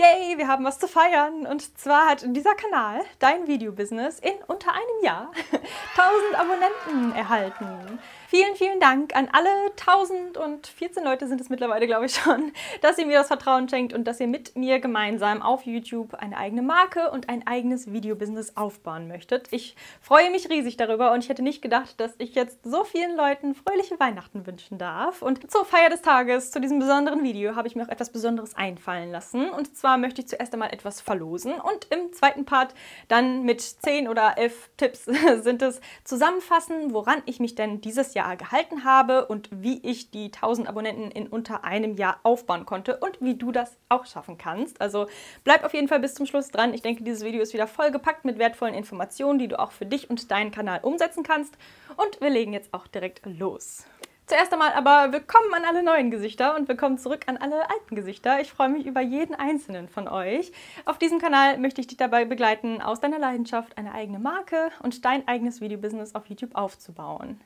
Yay, wir haben was zu feiern. Und zwar hat dieser Kanal, dein Videobusiness, in unter einem Jahr 1000 Abonnenten erhalten. Vielen, vielen Dank an alle 1014 Leute sind es mittlerweile, glaube ich schon, dass ihr mir das Vertrauen schenkt und dass ihr mit mir gemeinsam auf YouTube eine eigene Marke und ein eigenes Videobusiness aufbauen möchtet. Ich freue mich riesig darüber und ich hätte nicht gedacht, dass ich jetzt so vielen Leuten fröhliche Weihnachten wünschen darf. Und zur Feier des Tages, zu diesem besonderen Video, habe ich mir auch etwas Besonderes einfallen lassen. Und zwar möchte ich zuerst einmal etwas verlosen und im zweiten Part dann mit 10 oder 11 Tipps sind es zusammenfassen, woran ich mich denn dieses Jahr gehalten habe und wie ich die 1000 Abonnenten in unter einem Jahr aufbauen konnte und wie du das auch schaffen kannst. Also bleib auf jeden Fall bis zum Schluss dran. Ich denke, dieses Video ist wieder vollgepackt mit wertvollen Informationen, die du auch für dich und deinen Kanal umsetzen kannst. Und wir legen jetzt auch direkt los. Zuerst einmal aber willkommen an alle neuen Gesichter und willkommen zurück an alle alten Gesichter. Ich freue mich über jeden einzelnen von euch. Auf diesem Kanal möchte ich dich dabei begleiten, aus deiner Leidenschaft eine eigene Marke und dein eigenes Videobusiness auf YouTube aufzubauen.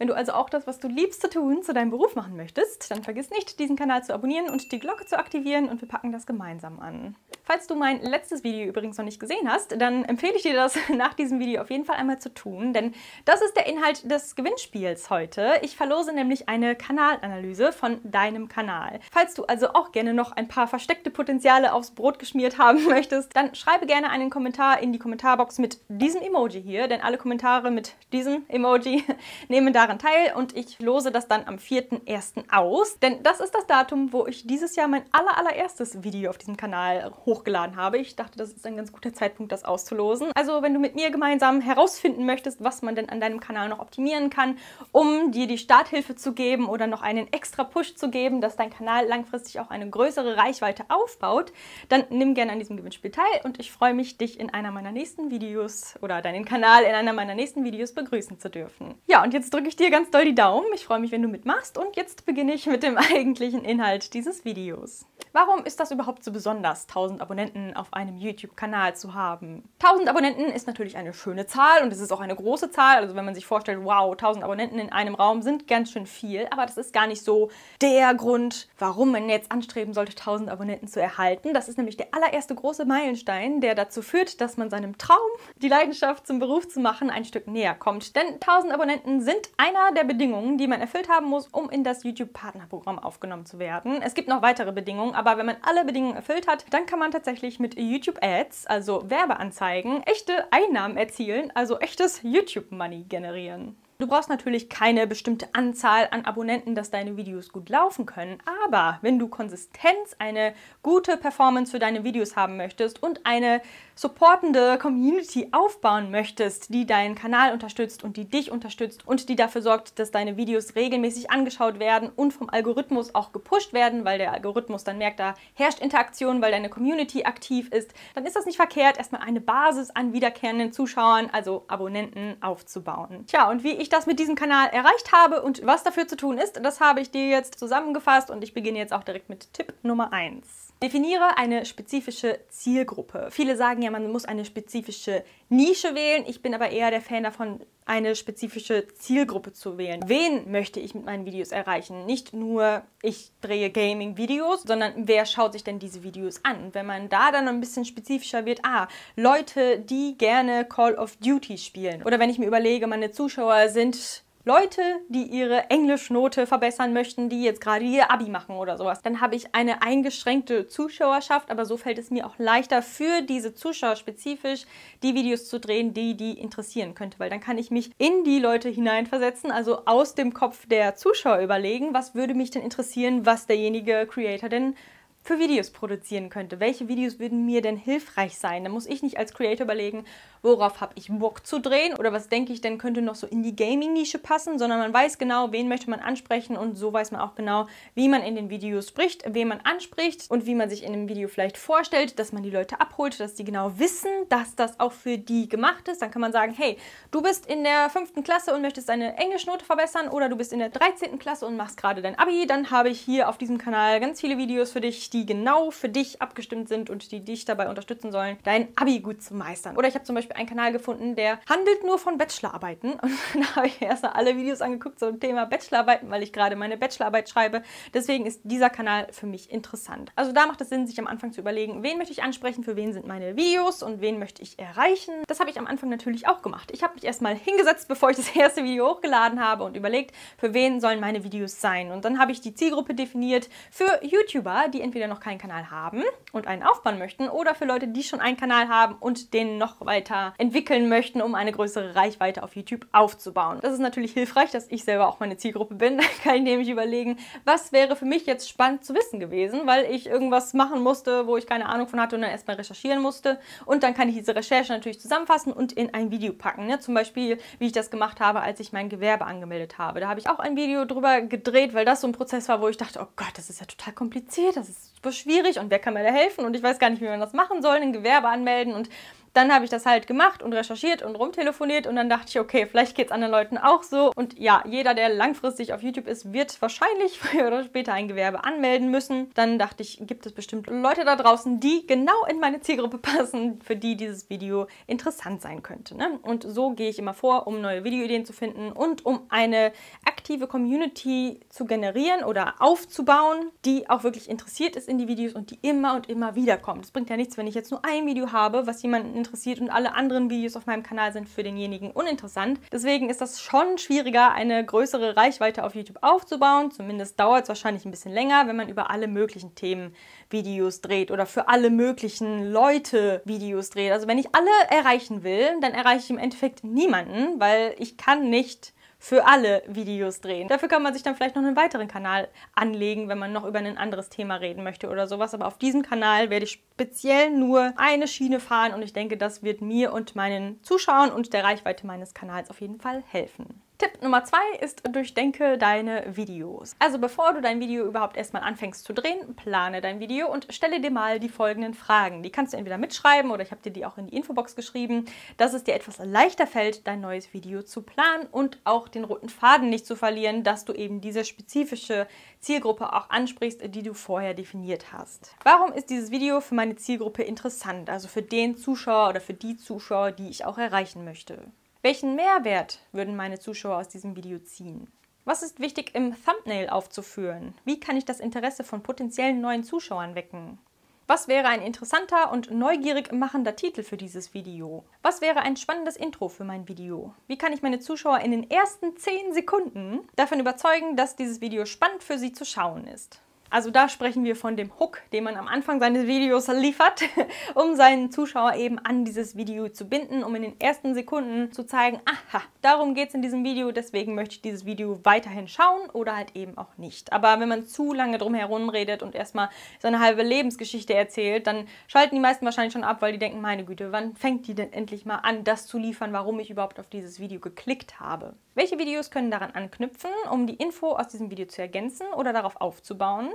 Wenn du also auch das, was du liebst zu tun, zu deinem Beruf machen möchtest, dann vergiss nicht, diesen Kanal zu abonnieren und die Glocke zu aktivieren und wir packen das gemeinsam an. Falls du mein letztes Video übrigens noch nicht gesehen hast, dann empfehle ich dir das nach diesem Video auf jeden Fall einmal zu tun, denn das ist der Inhalt des Gewinnspiels heute. Ich verlose nämlich eine Kanalanalyse von deinem Kanal. Falls du also auch gerne noch ein paar versteckte Potenziale aufs Brot geschmiert haben möchtest, dann schreibe gerne einen Kommentar in die Kommentarbox mit diesem Emoji hier, denn alle Kommentare mit diesem Emoji nehmen daran teil und ich lose das dann am 4.1. aus, denn das ist das Datum, wo ich dieses Jahr mein aller, allererstes Video auf diesem Kanal hoch hochgeladen habe. Ich dachte, das ist ein ganz guter Zeitpunkt, das auszulosen. Also wenn du mit mir gemeinsam herausfinden möchtest, was man denn an deinem Kanal noch optimieren kann, um dir die Starthilfe zu geben oder noch einen extra Push zu geben, dass dein Kanal langfristig auch eine größere Reichweite aufbaut, dann nimm gerne an diesem Gewinnspiel teil und ich freue mich, dich in einer meiner nächsten Videos oder deinen Kanal in einer meiner nächsten Videos begrüßen zu dürfen. Ja, und jetzt drücke ich dir ganz doll die Daumen. Ich freue mich, wenn du mitmachst und jetzt beginne ich mit dem eigentlichen Inhalt dieses Videos. Warum ist das überhaupt so besonders, 1000 Abonnenten auf einem YouTube-Kanal zu haben? 1000 Abonnenten ist natürlich eine schöne Zahl und es ist auch eine große Zahl. Also wenn man sich vorstellt, wow, 1000 Abonnenten in einem Raum sind ganz schön viel, aber das ist gar nicht so der Grund, warum man jetzt anstreben sollte, 1000 Abonnenten zu erhalten. Das ist nämlich der allererste große Meilenstein, der dazu führt, dass man seinem Traum, die Leidenschaft zum Beruf zu machen, ein Stück näher kommt. Denn 1000 Abonnenten sind einer der Bedingungen, die man erfüllt haben muss, um in das YouTube-Partnerprogramm aufgenommen zu werden. Es gibt noch weitere Bedingungen, aber wenn man alle Bedingungen erfüllt hat, dann kann man tatsächlich mit YouTube Ads, also Werbeanzeigen, echte Einnahmen erzielen, also echtes YouTube Money generieren. Du brauchst natürlich keine bestimmte Anzahl an Abonnenten, dass deine Videos gut laufen können, aber wenn du Konsistenz, eine gute Performance für deine Videos haben möchtest und eine supportende Community aufbauen möchtest, die deinen Kanal unterstützt und die dich unterstützt und die dafür sorgt, dass deine Videos regelmäßig angeschaut werden und vom Algorithmus auch gepusht werden, weil der Algorithmus dann merkt, da herrscht Interaktion, weil deine Community aktiv ist, dann ist das nicht verkehrt, erstmal eine Basis an wiederkehrenden Zuschauern, also Abonnenten, aufzubauen. Tja, und wie ich das mit diesem Kanal erreicht habe und was dafür zu tun ist, das habe ich dir jetzt zusammengefasst und ich beginne jetzt auch direkt mit Tipp Nummer 1. Definiere eine spezifische Zielgruppe. Viele sagen ja, man muss eine spezifische Nische wählen. Ich bin aber eher der Fan davon, eine spezifische Zielgruppe zu wählen. Wen möchte ich mit meinen Videos erreichen? Nicht nur, ich drehe Gaming-Videos, sondern wer schaut sich denn diese Videos an? Und wenn man da dann ein bisschen spezifischer wird, ah, Leute, die gerne Call of Duty spielen. Oder wenn ich mir überlege, meine Zuschauer sind Leute, die ihre Englischnote verbessern möchten, die jetzt gerade ihr Abi machen oder sowas. Dann habe ich eine eingeschränkte Zuschauerschaft, aber so fällt es mir auch leichter für diese Zuschauer spezifisch die Videos zu drehen, die die interessieren könnte, weil dann kann ich mich in die Leute hineinversetzen, also aus dem Kopf der Zuschauer überlegen, was würde mich denn interessieren, was derjenige Creator denn für Videos produzieren könnte. Welche Videos würden mir denn hilfreich sein? Da muss ich nicht als Creator überlegen, worauf habe ich Bock zu drehen oder was denke ich denn könnte noch so in die Gaming-Nische passen, sondern man weiß genau, wen möchte man ansprechen und so weiß man auch genau, wie man in den Videos spricht, wen man anspricht und wie man sich in dem Video vielleicht vorstellt, dass man die Leute abholt, dass die genau wissen, dass das auch für die gemacht ist. Dann kann man sagen, hey, du bist in der fünften Klasse und möchtest deine Englischnote verbessern oder du bist in der 13. Klasse und machst gerade dein Abi, dann habe ich hier auf diesem Kanal ganz viele Videos für dich, die die genau für dich abgestimmt sind und die dich dabei unterstützen sollen, dein Abi gut zu meistern. Oder ich habe zum Beispiel einen Kanal gefunden, der handelt nur von Bachelorarbeiten. Und dann habe ich erst alle Videos angeguckt zum Thema Bachelorarbeiten, weil ich gerade meine Bachelorarbeit schreibe. Deswegen ist dieser Kanal für mich interessant. Also da macht es Sinn, sich am Anfang zu überlegen, wen möchte ich ansprechen, für wen sind meine Videos und wen möchte ich erreichen. Das habe ich am Anfang natürlich auch gemacht. Ich habe mich erstmal hingesetzt, bevor ich das erste Video hochgeladen habe und überlegt, für wen sollen meine Videos sein. Und dann habe ich die Zielgruppe definiert für YouTuber, die entweder noch keinen Kanal haben und einen aufbauen möchten oder für Leute, die schon einen Kanal haben und den noch weiter entwickeln möchten, um eine größere Reichweite auf YouTube aufzubauen. Das ist natürlich hilfreich, dass ich selber auch meine Zielgruppe bin. Da kann ich nämlich überlegen, was wäre für mich jetzt spannend zu wissen gewesen, weil ich irgendwas machen musste, wo ich keine Ahnung von hatte und dann erstmal recherchieren musste. Und dann kann ich diese Recherche natürlich zusammenfassen und in ein Video packen. Ne? Zum Beispiel, wie ich das gemacht habe, als ich mein Gewerbe angemeldet habe. Da habe ich auch ein Video drüber gedreht, weil das so ein Prozess war, wo ich dachte, oh Gott, das ist ja total kompliziert, das ist schwierig und wer kann mir da helfen? Und ich weiß gar nicht, wie man das machen soll, ein Gewerbe anmelden und dann habe ich das halt gemacht und recherchiert und rumtelefoniert und dann dachte ich, okay, vielleicht geht es anderen Leuten auch so. Und ja, jeder, der langfristig auf YouTube ist, wird wahrscheinlich früher oder später ein Gewerbe anmelden müssen. Dann dachte ich, gibt es bestimmt Leute da draußen, die genau in meine Zielgruppe passen, für die dieses Video interessant sein könnte. Ne? Und so gehe ich immer vor, um neue Videoideen zu finden und um eine aktive Community zu generieren oder aufzubauen, die auch wirklich interessiert ist in die Videos und die immer und immer wieder kommt. Es bringt ja nichts, wenn ich jetzt nur ein Video habe, was jemanden interessiert und alle anderen Videos auf meinem Kanal sind für denjenigen uninteressant. Deswegen ist das schon schwieriger, eine größere Reichweite auf YouTube aufzubauen. Zumindest dauert es wahrscheinlich ein bisschen länger, wenn man über alle möglichen Themen Videos dreht oder für alle möglichen Leute Videos dreht. Also wenn ich alle erreichen will, dann erreiche ich im Endeffekt niemanden, weil ich kann nicht für alle Videos drehen. Dafür kann man sich dann vielleicht noch einen weiteren Kanal anlegen, wenn man noch über ein anderes Thema reden möchte oder sowas. Aber auf diesem Kanal werde ich speziell nur eine Schiene fahren und ich denke, das wird mir und meinen Zuschauern und der Reichweite meines Kanals auf jeden Fall helfen. Tipp Nummer zwei ist, durchdenke deine Videos. Also bevor du dein Video überhaupt erstmal anfängst zu drehen, plane dein Video und stelle dir mal die folgenden Fragen. Die kannst du entweder mitschreiben oder ich habe dir die auch in die Infobox geschrieben, dass es dir etwas leichter fällt, dein neues Video zu planen und auch den roten Faden nicht zu verlieren, dass du eben diese spezifische Zielgruppe auch ansprichst, die du vorher definiert hast. Warum ist dieses Video für meine Zielgruppe interessant? Also für den Zuschauer oder für die Zuschauer, die ich auch erreichen möchte. Welchen Mehrwert würden meine Zuschauer aus diesem Video ziehen? Was ist wichtig im Thumbnail aufzuführen? Wie kann ich das Interesse von potenziellen neuen Zuschauern wecken? Was wäre ein interessanter und neugierig machender Titel für dieses Video? Was wäre ein spannendes Intro für mein Video? Wie kann ich meine Zuschauer in den ersten 10 Sekunden davon überzeugen, dass dieses Video spannend für sie zu schauen ist? Also da sprechen wir von dem Hook, den man am Anfang seines Videos liefert, um seinen Zuschauer eben an dieses Video zu binden, um in den ersten Sekunden zu zeigen, aha, darum geht es in diesem Video, deswegen möchte ich dieses Video weiterhin schauen oder halt eben auch nicht. Aber wenn man zu lange drum herum redet und erstmal seine halbe Lebensgeschichte erzählt, dann schalten die meisten wahrscheinlich schon ab, weil die denken, meine Güte, wann fängt die denn endlich mal an, das zu liefern, warum ich überhaupt auf dieses Video geklickt habe. Welche Videos können daran anknüpfen, um die Info aus diesem Video zu ergänzen oder darauf aufzubauen?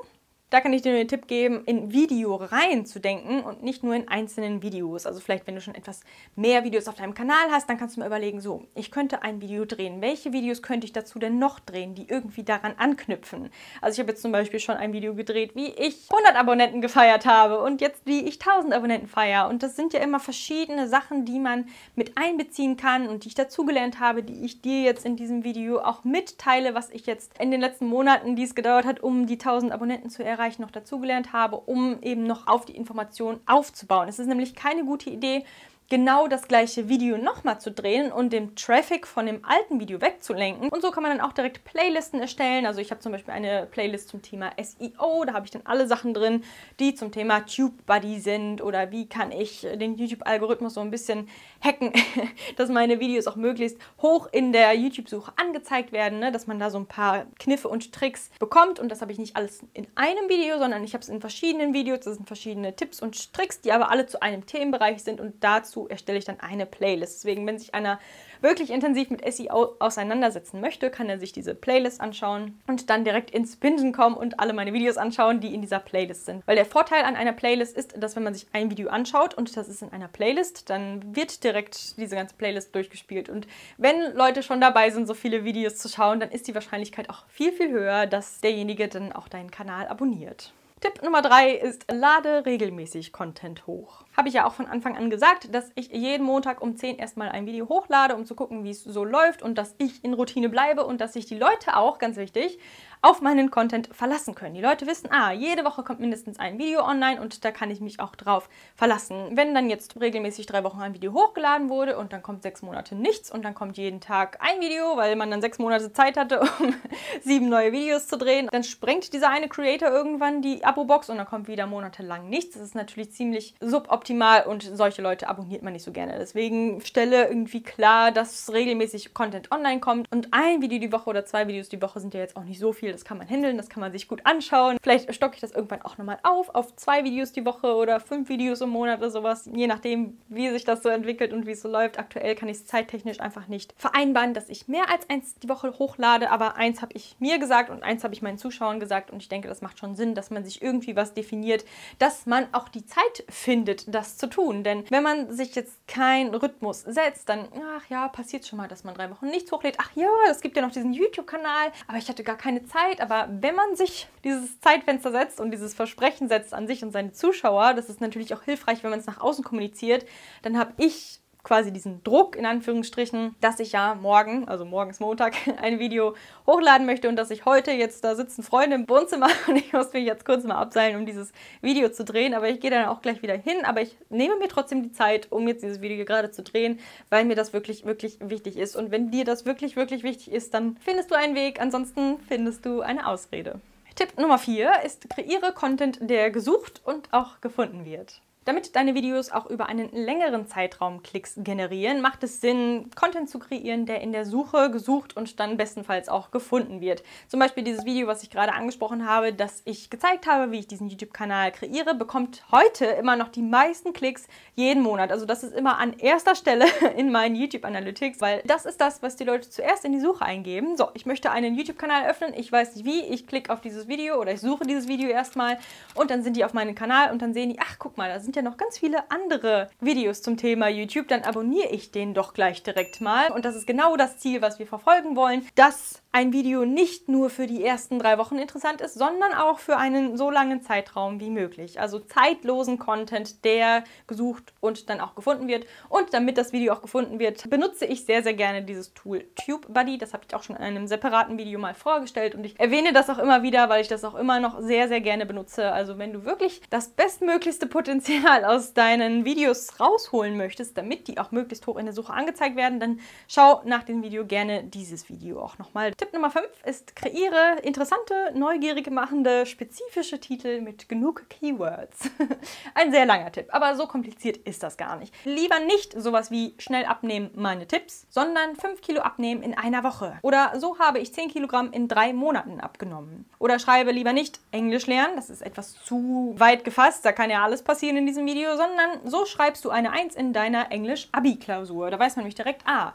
Da kann ich dir den Tipp geben, in Videoreihen zu denken und nicht nur in einzelnen Videos. Also vielleicht, wenn du schon etwas mehr Videos auf deinem Kanal hast, dann kannst du mal überlegen, so, ich könnte ein Video drehen. Welche Videos könnte ich dazu denn noch drehen, die irgendwie daran anknüpfen? Also ich habe jetzt zum Beispiel schon ein Video gedreht, wie ich 100 Abonnenten gefeiert habe und jetzt wie ich 1000 Abonnenten feiere. Und das sind ja immer verschiedene Sachen, die man mit einbeziehen kann und die ich dazugelernt habe, die ich dir jetzt in diesem Video auch mitteile, was ich jetzt in den letzten Monaten, die es gedauert hat, um die 1000 Abonnenten zu erreichen Bereich noch dazugelernt habe, um eben noch auf die Information aufzubauen. Es ist nämlich keine gute Idee, genau das gleiche Video nochmal zu drehen und den Traffic von dem alten Video wegzulenken. Und so kann man dann auch direkt Playlisten erstellen. Also ich habe zum Beispiel eine Playlist zum Thema SEO, da habe ich dann alle Sachen drin, die zum Thema TubeBuddy sind oder wie kann ich den YouTube-Algorithmus so ein bisschen hacken, dass meine Videos auch möglichst hoch in der YouTube-Suche angezeigt werden, ne? dass man da so ein paar Kniffe und Tricks bekommt. Und das habe ich nicht alles in einem Video, sondern ich habe es in verschiedenen Videos. Das sind verschiedene Tipps und Tricks, die aber alle zu einem Themenbereich sind und dazu dazu erstelle ich dann eine Playlist. Deswegen, wenn sich einer wirklich intensiv mit SEO auseinandersetzen möchte, kann er sich diese Playlist anschauen und dann direkt ins Bingen kommen und alle meine Videos anschauen, die in dieser Playlist sind. Weil der Vorteil an einer Playlist ist, dass wenn man sich ein Video anschaut und das ist in einer Playlist, dann wird direkt diese ganze Playlist durchgespielt. Und wenn Leute schon dabei sind, so viele Videos zu schauen, dann ist die Wahrscheinlichkeit auch viel, viel höher, dass derjenige dann auch deinen Kanal abonniert. Tipp Nummer drei ist, lade regelmäßig Content hoch. Habe ich ja auch von Anfang an gesagt, dass ich jeden Montag um 10 erstmal ein Video hochlade, um zu gucken, wie es so läuft und dass ich in Routine bleibe und dass sich die Leute auch, ganz wichtig, auf meinen Content verlassen können. Die Leute wissen, ah, jede Woche kommt mindestens ein Video online und da kann ich mich auch drauf verlassen. Wenn dann jetzt regelmäßig drei Wochen ein Video hochgeladen wurde und dann kommt sechs Monate nichts und dann kommt jeden Tag ein Video, weil man dann sechs Monate Zeit hatte, um sieben neue Videos zu drehen, dann sprengt dieser eine Creator irgendwann die Abo-Box und dann kommt wieder monatelang nichts. Das ist natürlich ziemlich suboptimal und solche Leute abonniert man nicht so gerne. Deswegen stelle irgendwie klar, dass regelmäßig Content online kommt und ein Video die Woche oder zwei Videos die Woche sind ja jetzt auch nicht so viel das kann man handeln, das kann man sich gut anschauen. Vielleicht stocke ich das irgendwann auch nochmal auf, auf zwei Videos die Woche oder fünf Videos im Monat oder sowas, je nachdem, wie sich das so entwickelt und wie es so läuft. Aktuell kann ich es zeittechnisch einfach nicht vereinbaren, dass ich mehr als eins die Woche hochlade, aber eins habe ich mir gesagt und eins habe ich meinen Zuschauern gesagt und ich denke, das macht schon Sinn, dass man sich irgendwie was definiert, dass man auch die Zeit findet, das zu tun. Denn wenn man sich jetzt keinen Rhythmus setzt, dann, ach ja, passiert schon mal, dass man drei Wochen nichts hochlädt. Ach ja, es gibt ja noch diesen YouTube-Kanal, aber ich hatte gar keine Zeit aber wenn man sich dieses Zeitfenster setzt und dieses Versprechen setzt an sich und seine Zuschauer, das ist natürlich auch hilfreich, wenn man es nach außen kommuniziert, dann habe ich quasi diesen Druck in Anführungsstrichen, dass ich ja morgen, also morgen ist Montag, ein Video hochladen möchte und dass ich heute jetzt da sitzen Freunde im Wohnzimmer und ich muss mich jetzt kurz mal abseilen, um dieses Video zu drehen, aber ich gehe dann auch gleich wieder hin, aber ich nehme mir trotzdem die Zeit, um jetzt dieses Video gerade zu drehen, weil mir das wirklich, wirklich wichtig ist und wenn dir das wirklich, wirklich wichtig ist, dann findest du einen Weg, ansonsten findest du eine Ausrede. Tipp Nummer 4 ist, kreiere Content, der gesucht und auch gefunden wird. Damit deine Videos auch über einen längeren Zeitraum Klicks generieren, macht es Sinn, Content zu kreieren, der in der Suche gesucht und dann bestenfalls auch gefunden wird. Zum Beispiel dieses Video, was ich gerade angesprochen habe, das ich gezeigt habe, wie ich diesen YouTube-Kanal kreiere, bekommt heute immer noch die meisten Klicks jeden Monat. Also das ist immer an erster Stelle in meinen YouTube Analytics, weil das ist das, was die Leute zuerst in die Suche eingeben. So, ich möchte einen YouTube-Kanal öffnen, ich weiß nicht wie, ich klicke auf dieses Video oder ich suche dieses Video erstmal und dann sind die auf meinem Kanal und dann sehen die, ach guck mal, da sind ja noch ganz viele andere Videos zum Thema YouTube, dann abonniere ich den doch gleich direkt mal. Und das ist genau das Ziel, was wir verfolgen wollen, dass ein Video nicht nur für die ersten drei Wochen interessant ist, sondern auch für einen so langen Zeitraum wie möglich. Also zeitlosen Content, der gesucht und dann auch gefunden wird. Und damit das Video auch gefunden wird, benutze ich sehr, sehr gerne dieses Tool TubeBuddy. Das habe ich auch schon in einem separaten Video mal vorgestellt und ich erwähne das auch immer wieder, weil ich das auch immer noch sehr, sehr gerne benutze. Also wenn du wirklich das bestmöglichste Potenzial aus deinen Videos rausholen möchtest, damit die auch möglichst hoch in der Suche angezeigt werden, dann schau nach dem Video gerne dieses Video auch nochmal. Tipp Nummer 5 ist, kreiere interessante, neugierige machende, spezifische Titel mit genug Keywords. Ein sehr langer Tipp, aber so kompliziert ist das gar nicht. Lieber nicht sowas wie schnell abnehmen, meine Tipps, sondern 5 Kilo abnehmen in einer Woche. Oder so habe ich 10 Kilogramm in drei Monaten abgenommen. Oder schreibe lieber nicht Englisch lernen, das ist etwas zu weit gefasst, da kann ja alles passieren in diesem Video, sondern so schreibst du eine 1 in deiner Englisch-Abi-Klausur. Da weiß man nämlich direkt, ah,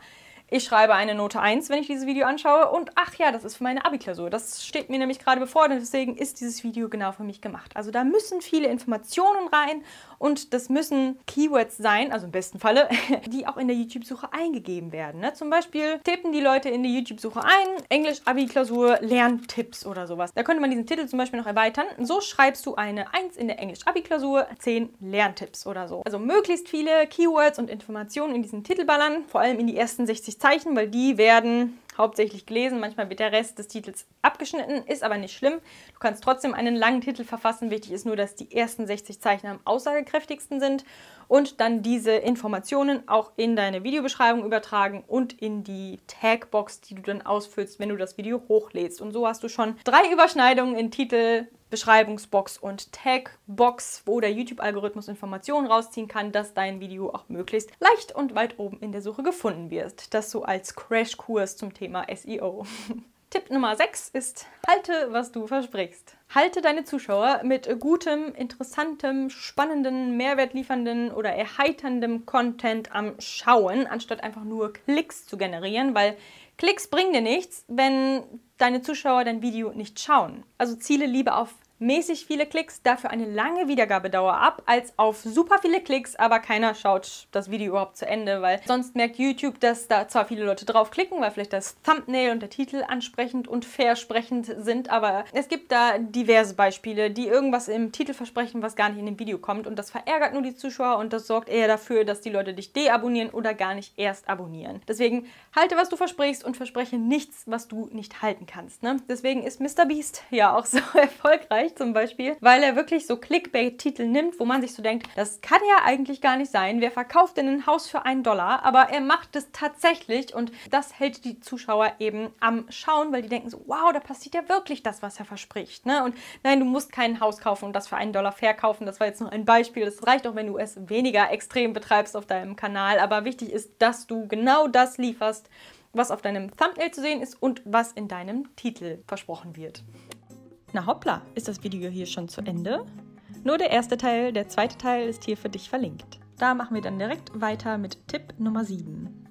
ich schreibe eine Note 1, wenn ich dieses Video anschaue und ach ja, das ist für meine Abi-Klausur. Das steht mir nämlich gerade bevor, deswegen ist dieses Video genau für mich gemacht. Also da müssen viele Informationen rein und das müssen Keywords sein, also im besten Falle, die auch in der YouTube-Suche eingegeben werden. Ne? Zum Beispiel tippen die Leute in die YouTube-Suche ein, Englisch, Abi-Klausur, Lerntipps oder sowas. Da könnte man diesen Titel zum Beispiel noch erweitern. So schreibst du eine 1 in der Englisch-Abi-Klausur, 10 Lerntipps oder so. Also möglichst viele Keywords und Informationen in diesen Titel ballern, vor allem in die ersten 60 Zeichen, weil die werden hauptsächlich gelesen. Manchmal wird der Rest des Titels abgeschnitten, ist aber nicht schlimm. Du kannst trotzdem einen langen Titel verfassen. Wichtig ist nur, dass die ersten 60 Zeichen am aussagekräftigsten sind und dann diese Informationen auch in deine Videobeschreibung übertragen und in die Tagbox, die du dann ausfüllst, wenn du das Video hochlädst. Und so hast du schon drei Überschneidungen in Titel, Beschreibungsbox und Tagbox, wo der YouTube-Algorithmus Informationen rausziehen kann, dass dein Video auch möglichst leicht und weit oben in der Suche gefunden wird. Das so als Crashkurs zum Thema SEO. Tipp Nummer 6 ist, halte, was du versprichst. Halte deine Zuschauer mit gutem, interessantem, spannenden, mehrwertliefernden oder erheiterndem Content am Schauen, anstatt einfach nur Klicks zu generieren, weil Klicks bringen dir nichts, wenn deine Zuschauer dein Video nicht schauen. Also ziele lieber auf mäßig viele Klicks, dafür eine lange Wiedergabedauer ab, als auf super viele Klicks, aber keiner schaut das Video überhaupt zu Ende, weil sonst merkt YouTube, dass da zwar viele Leute draufklicken, weil vielleicht das Thumbnail und der Titel ansprechend und versprechend sind, aber es gibt da diverse Beispiele, die irgendwas im Titel versprechen, was gar nicht in dem Video kommt und das verärgert nur die Zuschauer und das sorgt eher dafür, dass die Leute dich deabonnieren oder gar nicht erst abonnieren. Deswegen halte, was du versprichst und verspreche nichts, was du nicht halten kannst. Ne? Deswegen ist MrBeast ja auch so erfolgreich zum Beispiel, weil er wirklich so Clickbait-Titel nimmt, wo man sich so denkt, das kann ja eigentlich gar nicht sein. Wer verkauft denn ein Haus für einen Dollar? Aber er macht es tatsächlich und das hält die Zuschauer eben am Schauen, weil die denken so, wow, da passiert ja wirklich das, was er verspricht. Ne? Und nein, du musst kein Haus kaufen und das für einen Dollar verkaufen. Das war jetzt nur ein Beispiel. Das reicht auch, wenn du es weniger extrem betreibst auf deinem Kanal. Aber wichtig ist, dass du genau das lieferst, was auf deinem Thumbnail zu sehen ist und was in deinem Titel versprochen wird. Na hoppla, ist das Video hier schon zu Ende? Nur der erste Teil, der zweite Teil ist hier für dich verlinkt. Da machen wir dann direkt weiter mit Tipp Nummer 7.